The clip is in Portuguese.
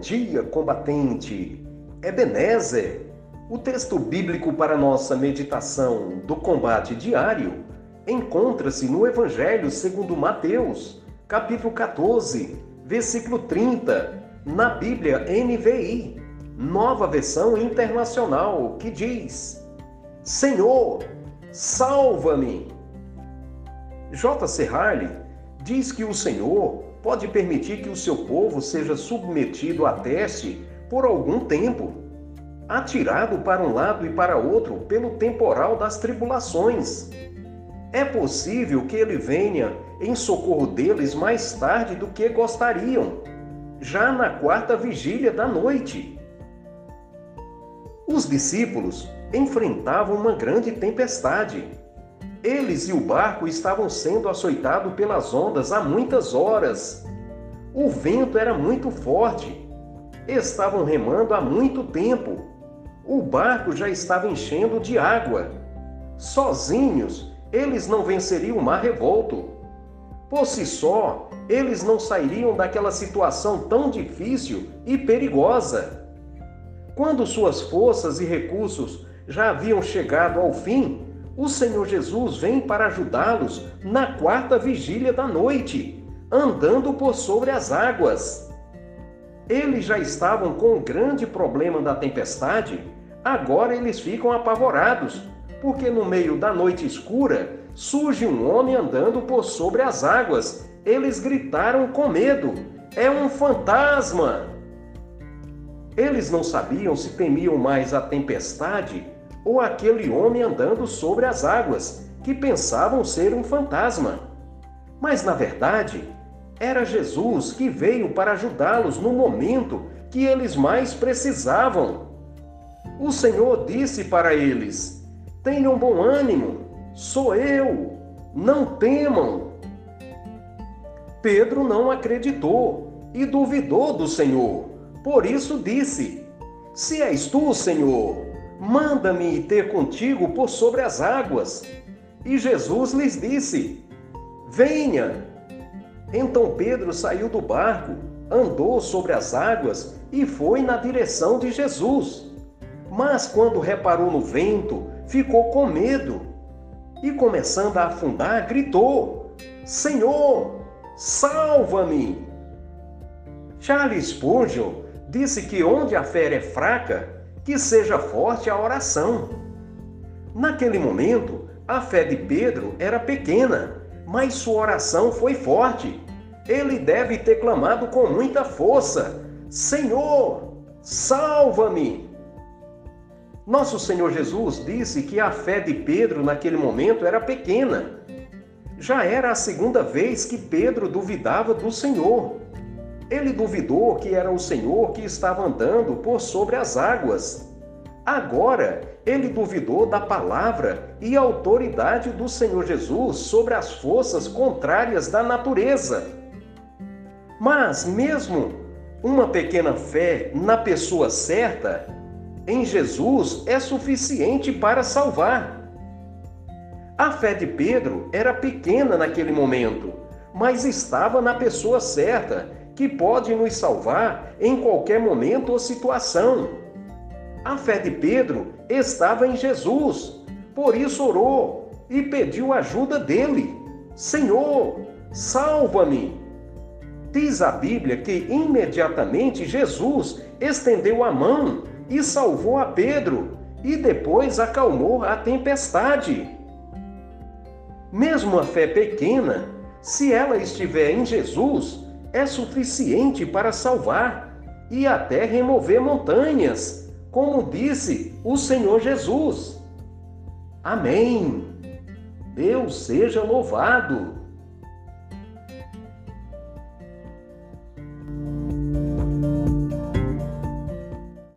dia, combatente. Ebenezer, o texto bíblico para nossa meditação do combate diário encontra-se no Evangelho segundo Mateus, capítulo 14, versículo 30, na Bíblia NVI, nova versão internacional, que diz: Senhor, salva-me. J.C. Harley diz que o Senhor pode permitir que o seu povo seja submetido a teste por algum tempo, atirado para um lado e para outro pelo temporal das tribulações. É possível que ele venha em socorro deles mais tarde do que gostariam, já na quarta vigília da noite. Os discípulos enfrentavam uma grande tempestade eles e o barco estavam sendo açoitados pelas ondas há muitas horas. O vento era muito forte. Estavam remando há muito tempo. O barco já estava enchendo de água. Sozinhos, eles não venceriam o mar revolto. Por si só, eles não sairiam daquela situação tão difícil e perigosa. Quando suas forças e recursos já haviam chegado ao fim, o Senhor Jesus vem para ajudá-los na quarta vigília da noite, andando por sobre as águas. Eles já estavam com o grande problema da tempestade, agora eles ficam apavorados, porque no meio da noite escura surge um homem andando por sobre as águas. Eles gritaram com medo: É um fantasma! Eles não sabiam se temiam mais a tempestade ou aquele homem andando sobre as águas, que pensavam ser um fantasma. Mas, na verdade, era Jesus que veio para ajudá-los no momento que eles mais precisavam. O Senhor disse para eles: Tenham bom ânimo, sou eu, não temam. Pedro não acreditou e duvidou do Senhor, por isso disse: Se és tu, Senhor, Manda-me ter contigo por sobre as águas. E Jesus lhes disse: Venha. Então Pedro saiu do barco, andou sobre as águas e foi na direção de Jesus. Mas quando reparou no vento, ficou com medo e, começando a afundar, gritou: Senhor, salva-me! Charles Spurgeon disse que onde a fé é fraca, que seja forte a oração. Naquele momento, a fé de Pedro era pequena, mas sua oração foi forte. Ele deve ter clamado com muita força: Senhor, salva-me! Nosso Senhor Jesus disse que a fé de Pedro naquele momento era pequena. Já era a segunda vez que Pedro duvidava do Senhor. Ele duvidou que era o Senhor que estava andando por sobre as águas. Agora, ele duvidou da palavra e autoridade do Senhor Jesus sobre as forças contrárias da natureza. Mas, mesmo uma pequena fé na pessoa certa, em Jesus é suficiente para salvar. A fé de Pedro era pequena naquele momento, mas estava na pessoa certa que pode nos salvar em qualquer momento ou situação. A fé de Pedro estava em Jesus, por isso orou e pediu ajuda dele. Senhor, salva-me! Diz a Bíblia que imediatamente Jesus estendeu a mão e salvou a Pedro e depois acalmou a tempestade. Mesmo a fé pequena, se ela estiver em Jesus, é suficiente para salvar e até remover montanhas, como disse o Senhor Jesus. Amém. Deus seja louvado.